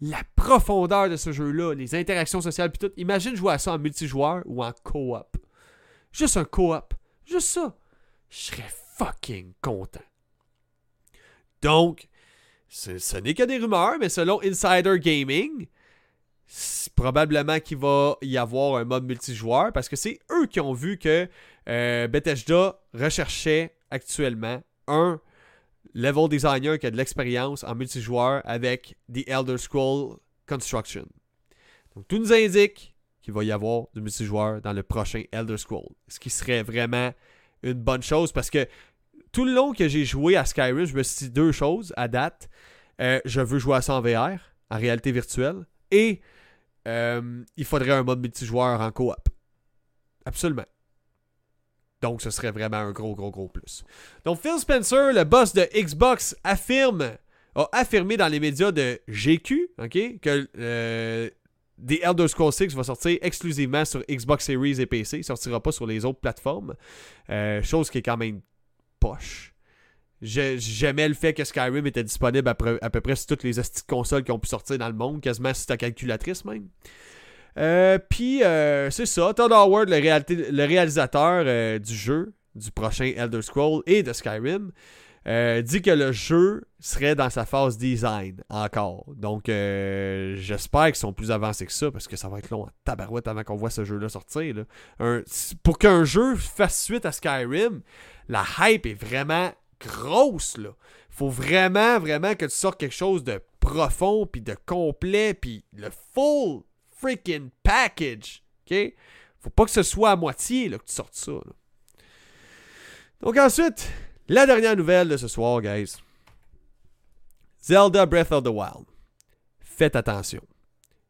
La profondeur de ce jeu-là, les interactions sociales, puis tout. Imagine jouer à ça en multijoueur ou en co-op. Juste un co-op. Juste ça. Je serais fucking content. Donc, ce n'est que des rumeurs, mais selon Insider Gaming, probablement qu'il va y avoir un mode multijoueur parce que c'est eux qui ont vu que euh, Bethesda recherchait actuellement un level designer qui a de l'expérience en multijoueur avec The Elder Scroll Construction. Donc tout nous indique qu'il va y avoir du multijoueur dans le prochain Elder Scroll, ce qui serait vraiment une bonne chose parce que tout le long que j'ai joué à Skyrim, je me suis dit deux choses à date. Euh, je veux jouer à ça en VR, en réalité virtuelle, et euh, il faudrait un mode multijoueur en coop. Absolument. Donc, ce serait vraiment un gros, gros, gros plus. Donc, Phil Spencer, le boss de Xbox, affirme, a affirmé dans les médias de GQ, ok, que euh, The Elder Scrolls 6 va sortir exclusivement sur Xbox Series et PC. Il sortira pas sur les autres plateformes. chose qui est quand même poche. J'aimais le fait que Skyrim était disponible à, peu près sur toutes les consoles qui ont pu sortir dans le monde, quasiment sur ta calculatrice même. Euh, puis euh, c'est ça, Todd Howard, le, réalisateur euh, du jeu, du prochain Elder Scroll et de Skyrim, dit que le jeu serait dans sa phase design encore. Donc j'espère qu'ils sont plus avancés que ça parce que ça va être long en tabarouette avant qu'on voit ce jeu-là sortir. pour qu'un jeu fasse suite à Skyrim, la hype est vraiment grosse, là. Faut vraiment, vraiment que tu sortes quelque chose de profond, puis de complet, puis le full freaking package. OK? Faut pas que ce soit à moitié là, que tu sortes ça. Donc ensuite, la dernière nouvelle de ce soir, guys. Zelda Breath of the Wild. Faites attention.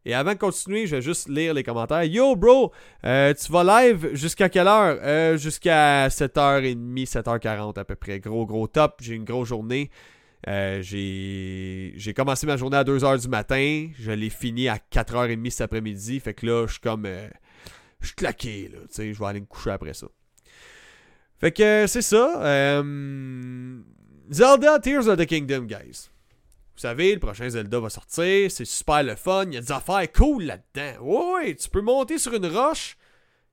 Et avant de continuer, je vais juste lire les commentaires. Yo, bro, euh, tu vas live jusqu'à quelle heure? Euh, Jusqu'à 7h30, 7h40 à peu près. Gros, gros top. J'ai une grosse journée. Euh, j'ai commencé ma journée à 2h du matin. Je l'ai fini à 4h30 cet après-midi. Fait que là, je suis comme. je suis claqué, là. Tu sais, je vais aller me coucher après ça. Fait que c'est ça. Zelda Tears of the Kingdom, guys. Vous savez, le prochain Zelda va sortir, c'est super le fun, il y a des affaires cool là-dedans. Ouais, tu peux monter sur une roche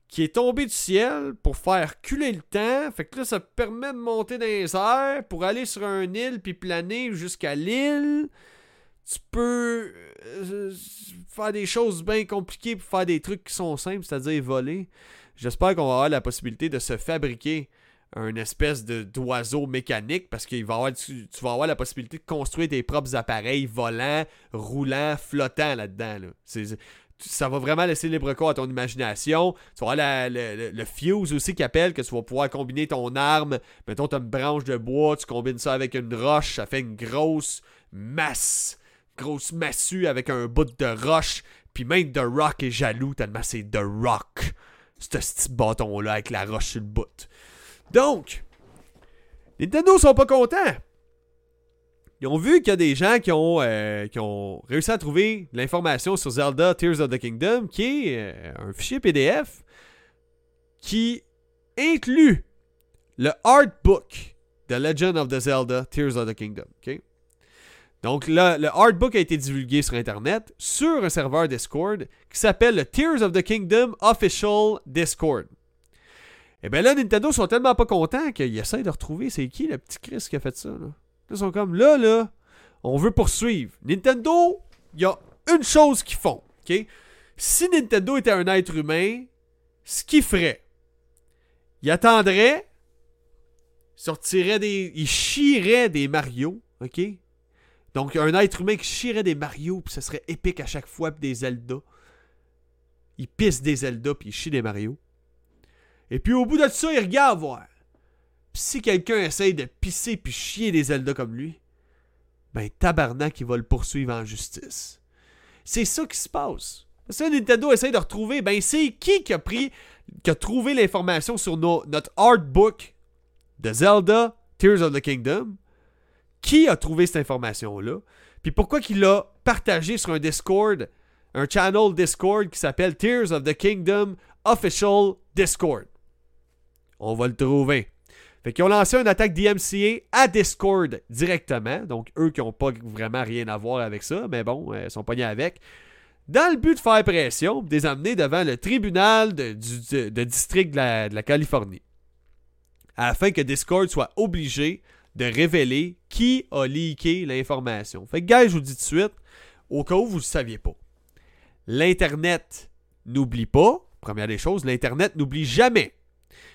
qui est tombée du ciel pour faire culer le temps. Fait que là, ça permet de monter dans les airs pour aller sur un île puis planer jusqu'à l'île. Tu peux euh, faire des choses bien compliquées pour faire des trucs qui sont simples, c'est-à-dire voler. J'espère qu'on va avoir la possibilité de se fabriquer un espèce de d'oiseau mécanique parce que va avoir, tu, vas avoir la possibilité de construire tes propres appareils volants, roulants, flottants là-dedans. ça va vraiment laisser libre cours à ton imagination. Tu vas avoir le, fuse aussi qui appelle, que tu vas pouvoir combiner ton arme. Mettons, tu une branche de bois, tu combines ça avec une roche, ça fait une grosse masse. Grosse massue avec un bout de roche. Puis même The Rock est jaloux tellement c'est The Rock. Ce petit bâton-là avec la roche sur le bout. Donc, Nintendo sont pas contents. Ils ont vu qu'il y a des gens qui ont, euh, réussi à trouver l'information sur Zelda Tears of the Kingdom, qui est euh, un fichier PDF qui inclut le artbook de Legend of the Zelda Tears of the Kingdom. Donc, le, le artbook a été divulgué sur Internet sur un serveur Discord qui s'appelle le Tears of the Kingdom Official Discord. Et eh bien là, Nintendo sont tellement pas contents qu'ils essaient de retrouver c'est qui le petit Chris qui a fait ça. Là. Ils sont comme là, là, on veut poursuivre. Nintendo, il y a une chose qu'ils font. ok? Si Nintendo était un être humain, ce qu'il ferait, il attendrait, sortirait des. Il chierait des Mario, ok? Donc, un être humain qui chierait des Mario, puis ce serait épique à chaque fois, puis des Zelda. Il pisse des Zelda, puis il chie des Mario. Et puis au bout de ça, il regarde voir. Si quelqu'un essaye de pisser puis chier des Zelda comme lui, ben tabarnak, il va le poursuivre en justice. C'est ça qui se passe. Ça, Nintendo essaye de retrouver, ben c'est qui qui a pris, qui a trouvé l'information sur notre artbook de Zelda Tears of the Kingdom. Qui a trouvé cette information-là? Puis pourquoi qu'il l'a partagé sur un Discord, un channel Discord qui s'appelle Tears of the Kingdom Official Discord? On va le trouver. Fait qu'ils ont lancé une attaque DMCA à Discord directement. Donc, eux qui n'ont pas vraiment rien à voir avec ça, mais bon, euh, ils sont pognés avec. Dans le but de faire pression, de les amener devant le tribunal de, district de la, Californie. Afin que Discord soit obligé de révéler qui a leaké l'information. Fait que, gars, je vous dis tout de suite, au cas où vous ne saviez pas, l'Internet n'oublie pas, première des choses, l'Internet n'oublie jamais.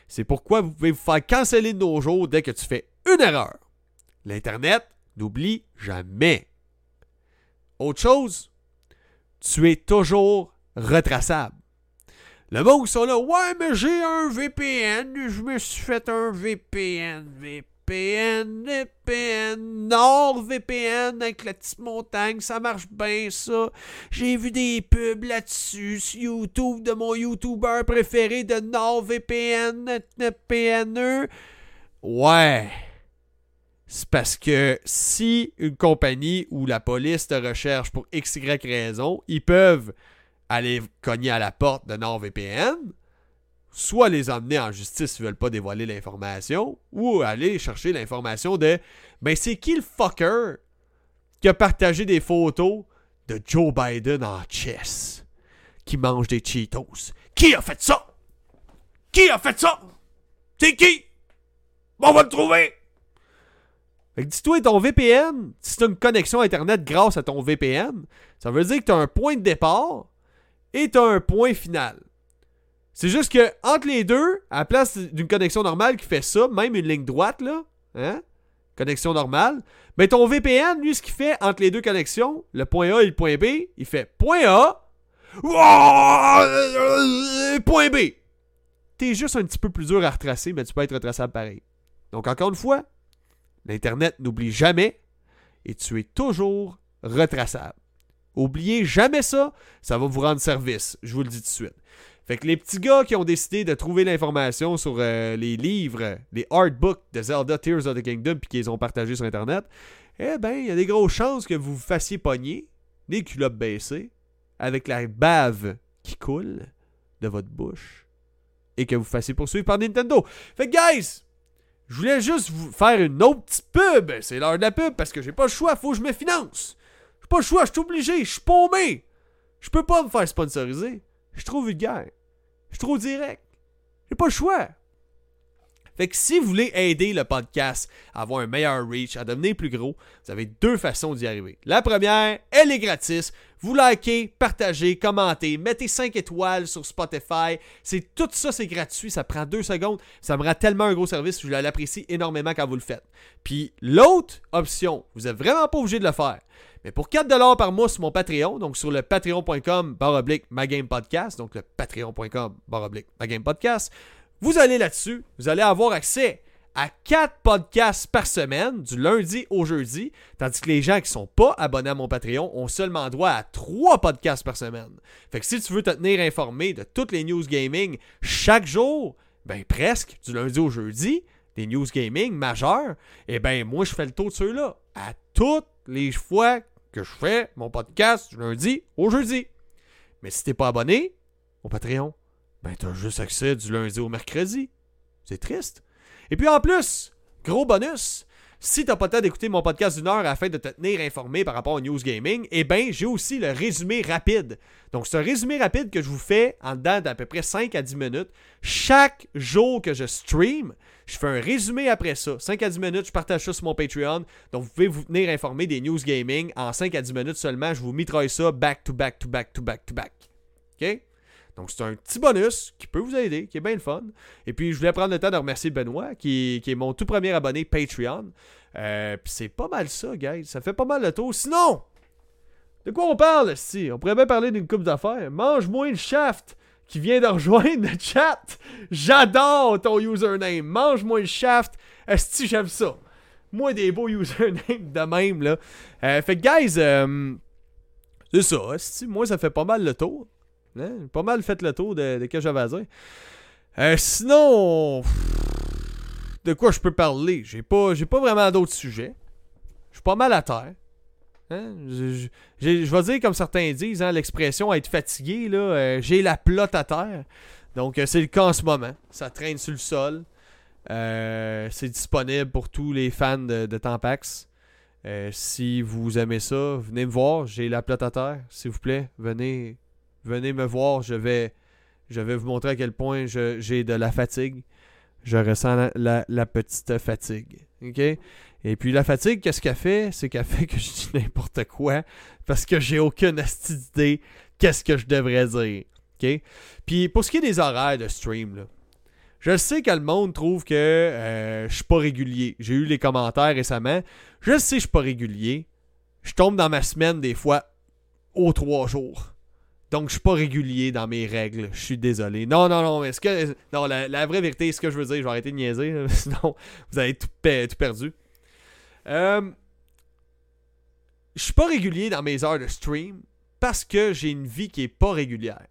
C'est pourquoi vous pouvez vous faire canceller de nos jours dès que tu fais une erreur. L'Internet n'oublie jamais. Autre chose, tu es toujours retraçable. Le mot sont là, ouais, mais j'ai un VPN, je me suis fait un VPN, VPN. VPN, VPN, NordVPN avec la petite montagne, ça marche bien ça. J'ai vu des pubs là-dessus sur YouTube de mon YouTuber préféré de NordVPN, PNE. Ouais. C'est parce que si une compagnie ou la police te recherche pour x, raison, ils peuvent aller cogner à la porte de NordVPN soit les emmener en justice s'ils veulent pas dévoiler l'information, ou aller chercher l'information de ben c'est qui le fucker qui a partagé des photos de Joe Biden en chess qui mange des Cheetos? Qui a fait ça? Qui a fait ça? C'est qui? On va le trouver! Fait que dis-toi, ton VPN, si tu une connexion Internet grâce à ton VPN, ça veut dire que tu as un point de départ et tu as un point final. C'est juste que entre les deux, à la place d'une connexion normale qui fait ça, même une ligne droite, là, hein? Connexion normale, mais ton VPN, lui, ce qu'il fait entre les deux connexions, le point A et le point B, il fait point A, point B. T'es juste un petit peu plus dur à retracer, mais tu peux être retraçable pareil. Donc, encore une fois, l'Internet n'oublie jamais et tu es toujours retraçable. Oubliez jamais ça, ça va vous rendre service, je vous le dis tout de suite. Fait que les petits gars qui ont décidé de trouver l'information sur euh, les livres, les artbooks de Zelda Tears of the Kingdom, puis qu'ils ont partagé sur Internet, eh ben, il y a des grosses chances que vous vous fassiez pogner, des culottes baissées, avec la bave qui coule de votre bouche, et que vous fassiez poursuivre par Nintendo. Fait que, guys, je voulais juste vous faire une autre petite pub. C'est l'heure de la pub parce que j'ai pas le choix, faut que je me finance. J'ai pas le choix, je suis obligé, je suis paumé. Je peux pas me faire sponsoriser. Je suis trop vulgaire. Je suis trop direct. J'ai pas le choix. Fait que si vous voulez aider le podcast à avoir un meilleur reach, à devenir plus gros, vous avez deux façons d'y arriver. La première, elle est gratis. Vous likez, partagez, commentez, mettez 5 étoiles sur Spotify. C'est tout ça, c'est gratuit. Ça prend deux secondes. Ça me rend tellement un gros service. Je l'apprécie énormément quand vous le faites. Puis l'autre option, vous n'êtes vraiment pas obligé de le faire. Mais pour 4$ par mois sur mon Patreon, donc sur le patreon.com baroblique magamepodcast, donc le patreon.com baroblique magamepodcast, vous allez là-dessus, vous allez avoir accès à 4 podcasts par semaine, du lundi au jeudi, tandis que les gens qui sont pas abonnés à mon Patreon ont seulement droit à 3 podcasts par semaine. Fait que si tu veux te tenir informé de toutes les news gaming chaque jour, ben presque, du lundi au jeudi, des news gaming majeures, eh ben moi je fais le tour de ceux-là à toutes les fois que je fais mon podcast du lundi au jeudi. Mais si t'es pas abonné au Patreon, ben t'as juste accès du lundi au mercredi. C'est triste. Et puis en plus, gros bonus, si t'as pas le temps d'écouter mon podcast d'une heure afin de te tenir informé par rapport au news gaming, eh ben j'ai aussi le résumé rapide. Donc un résumé rapide que je vous fais en dedans d'à peu près 5 à 10 minutes. Chaque jour que je stream, je fais un résumé après ça. 5 à 10 minutes, je partage ça sur mon Patreon. Donc vous pouvez vous tenir informé des news gaming en 5 à 10 minutes seulement. Je vous mitraille ça back to back to back to back to back. OK? Donc, c'est un petit bonus qui peut vous aider, qui est bien le fun. Et puis, je voulais prendre le temps de remercier Benoît, qui, est mon tout premier abonné Patreon. Euh, puis, c'est pas mal ça, guys. Ça fait pas mal le tour. Sinon, de quoi on parle, si? On pourrait bien parler d'une coupe d'affaires. Mange-moi une shaft qui vient de rejoindre le chat. J'adore ton username. Mange-moi une shaft. Esti, j'aime ça. Moi, des beaux usernames de même, là. Euh, fait que, guys, euh, c'est ça. Moi, ça fait pas mal le tour. Hein? Pas mal fait le tour de, ce que j'avais à dire. Euh, sinon, de quoi je peux parler? J'ai pas, j'ai pas vraiment d'autres sujets. Je suis pas mal à terre. Hein? Je, vais dire comme certains disent, hein, l'expression être fatigué, là, euh, j'ai la plotte à terre. Donc euh, c'est le cas en ce moment. Ça traîne sur le sol. c'est disponible pour tous les fans de, de si vous aimez ça, venez me voir. J'ai la plotte à terre. S'il vous plaît, venez venez me voir, je vais, je vais vous montrer à quel point j'ai de la fatigue. Je ressens la, petite fatigue. Et puis la fatigue, qu'est-ce qu'elle fait? C'est qu'elle fait que je dis n'importe quoi parce que j'ai aucune idée qu'est-ce que je devrais dire. OK? Puis pour ce qui est des horaires de stream, je sais que le monde trouve que euh, je suis pas régulier. J'ai eu les commentaires récemment. Je sais que je suis pas régulier. Je tombe dans ma semaine des fois aux trois jours. Donc, je suis pas régulier dans mes règles. Je suis désolé. Non, non, non. Est-ce que. Non, la, vraie vérité, ce que je veux dire, je vais arrêter de niaiser. sinon, vous avez tout, perdu. Euh, je suis pas régulier dans mes heures de stream parce que j'ai une vie qui est pas régulière.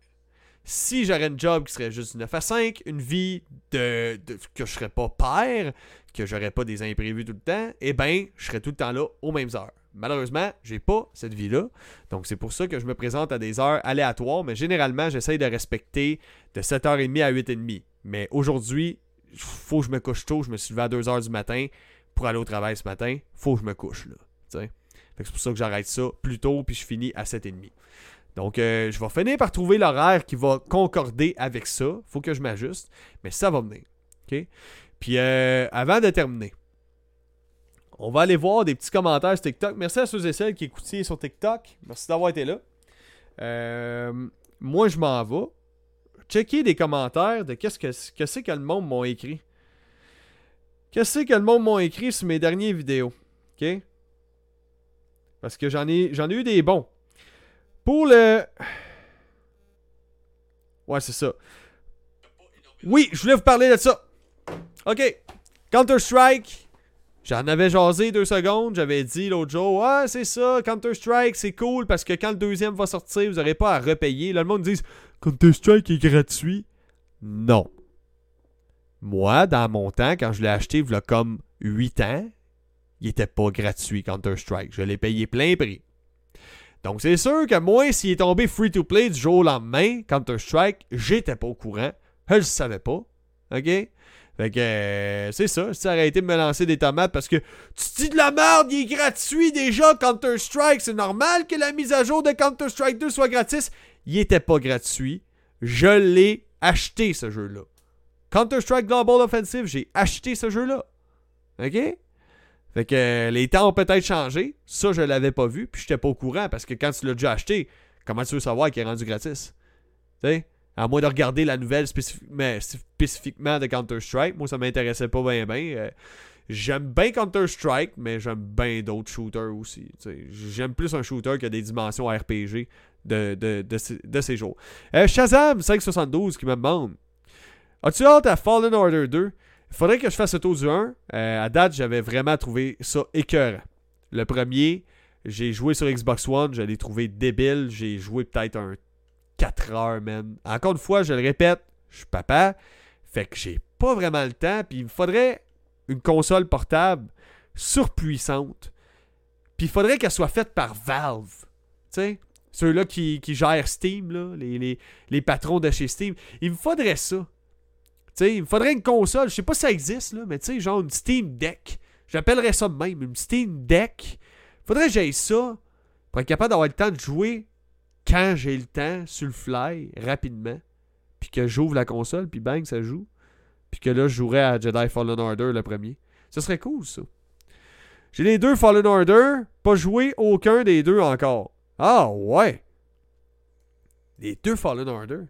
Si j'aurais un job qui serait juste 9 à 5, une vie de, que je serais pas père, que j'aurais pas des imprévus tout le temps, eh ben, je serais tout le temps là aux mêmes heures. Malheureusement, j'ai pas cette vie-là. Donc, c'est pour ça que je me présente à des heures aléatoires. Mais généralement, j'essaye de respecter de 7h30 à 8h30. Mais aujourd'hui, faut que je me couche tôt. Je me suis levé à 2h du matin pour aller au travail ce matin. faut que je me couche, là. C'est pour ça que j'arrête ça plus tôt, puis je finis à 7h30. Donc, euh, je vais finir par trouver l'horaire qui va concorder avec ça. faut que je m'ajuste. Mais ça va venir. Puis, euh, avant de terminer, on va aller voir des petits commentaires sur TikTok. Merci à ceux et celles qui écoutaient sur TikTok. Merci d'avoir été là. Euh, moi, je m'en vais. Checker des commentaires de qu'est-ce que, c'est que le monde m'a écrit. Qu'est-ce que le monde m'a écrit sur mes dernières vidéos. OK? Parce que j'en ai, j'en ai eu des bons. Pour le. Ouais, c'est ça. Oui, je voulais vous parler de ça. OK. Counter-Strike J'en avais jasé deux secondes, j'avais dit l'autre jour, ouais, c'est ça, Counter-Strike, c'est cool parce que quand le deuxième va sortir, vous n'aurez pas à repayer. Là, le monde dit, Counter-Strike est gratuit. Non. Moi, dans mon temps, quand je l'ai acheté, il y comme 8 ans, il était pas gratuit Counter-Strike. Je l'ai payé plein prix. Donc c'est sûr que moi, s'il est tombé free-to-play du jour au lendemain, Counter-Strike, j'étais pas au courant. Je le savais pas. OK? Fait que euh, c'est ça. J'ai arrêté de me lancer des tomates parce que tu dis de la merde, il est gratuit déjà, Counter-Strike. C'est normal que la mise à jour de Counter-Strike 2 soit gratis. Il était pas gratuit. Je l'ai acheté ce jeu-là. Counter-Strike Global Offensive, j'ai acheté ce jeu-là. OK? Fait que euh, les temps ont peut-être changé. Ça, je l'avais pas vu, puis j'étais pas au courant parce que quand tu l'as déjà acheté, comment tu veux savoir qu'il est rendu gratis? Tu sais? À moins de regarder la nouvelle spécifiquement de Counter-Strike. Moi, ça m'intéressait pas bien, bien. Euh, j'aime bien Counter-Strike, mais j'aime bien d'autres shooters aussi. J'aime plus un shooter que des dimensions RPG de, de, ces jours. Euh, Shazam 572 qui me demande As-tu hâte à Fallen Order 2 il faudrait que je fasse le tour du 1. Euh, à date, j'avais vraiment trouvé ça écœurant. Le premier, j'ai joué sur Xbox One, je l'ai trouvé débile. J'ai joué peut-être un 4 heures, man. Encore une fois, je le répète, je suis papa. Fait que j'ai pas vraiment le temps. Puis il me faudrait une console portable surpuissante. Puis il faudrait qu'elle soit faite par Valve. Tu sais, ceux-là qui, gèrent Steam, les, patrons de chez Steam. Il me faudrait ça il me faudrait une console. Je sais pas si ça existe, mais tu sais, genre une Steam Deck. J'appellerais ça même, une Steam Deck. Faudrait que j'aille ça pour être capable d'avoir le temps de jouer quand j'ai le temps, sur le fly, rapidement. Puis que j'ouvre la console, puis bang, ça joue. Puis que là, je jouerais à Jedi Fallen Order le premier. Ce serait cool, ça. J'ai les deux Fallen Order, pas joué aucun des deux encore. Ah ouais! Les deux Fallen Order.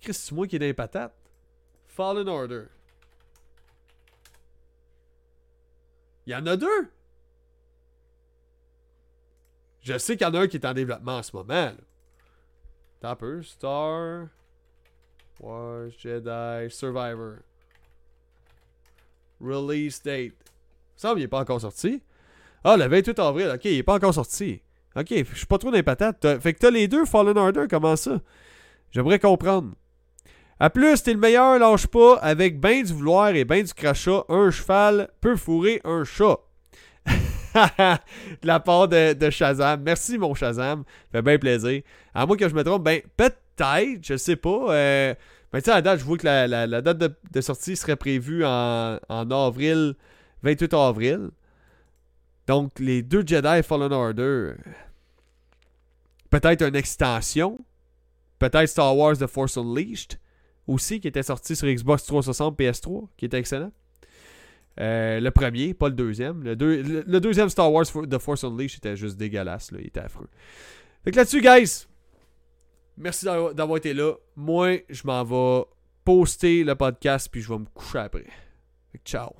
Chris, c'est moi qui ai des patates. Fallen Order. Il y en a deux. Je sais qu'il y en a un qui est en développement en ce moment. Topper, Star, Wars, Jedi, Survivor. Release date. Ça il n'est pas encore sorti. Ah, le 28 avril. Ok, il n'est pas encore sorti. Ok, je suis pas trop les patates. Fait que t'as les deux Fallen Order, comment ça? J'aimerais comprendre. A plus, t'es le meilleur, lâche pas. Avec ben du vouloir et ben du crachat, un cheval peut fourrer un chat. De la part de, Shazam. Merci, mon Shazam. Ça fait bien plaisir. À moins que je me trompe, ben, peut-être, je sais pas. Euh, ben, tu sais, la date, je vois que la, date de, sortie serait prévue en, en, avril, 28 avril. Donc, les deux Jedi Fallen Order. Peut-être une extension. Peut-être Star Wars The Force Unleashed aussi, qui était sorti sur Xbox 360 PS3, qui était excellent. Euh, le premier, pas le deuxième. Le, deuxième Star Wars The Force Unleashed était juste dégueulasse. Là. Il était affreux. Fait que là-dessus, guys, merci d'avoir été là. Moi, je m'en vais poster le podcast puis je vais me coucher après. Ciao.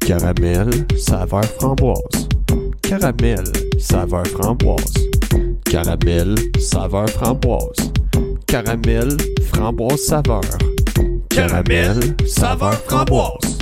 Caramel, saveur framboise. Caramel, saveur framboise. Caramel, saveur framboise. Caramel, framboise saveur. Caramel, saveur framboise.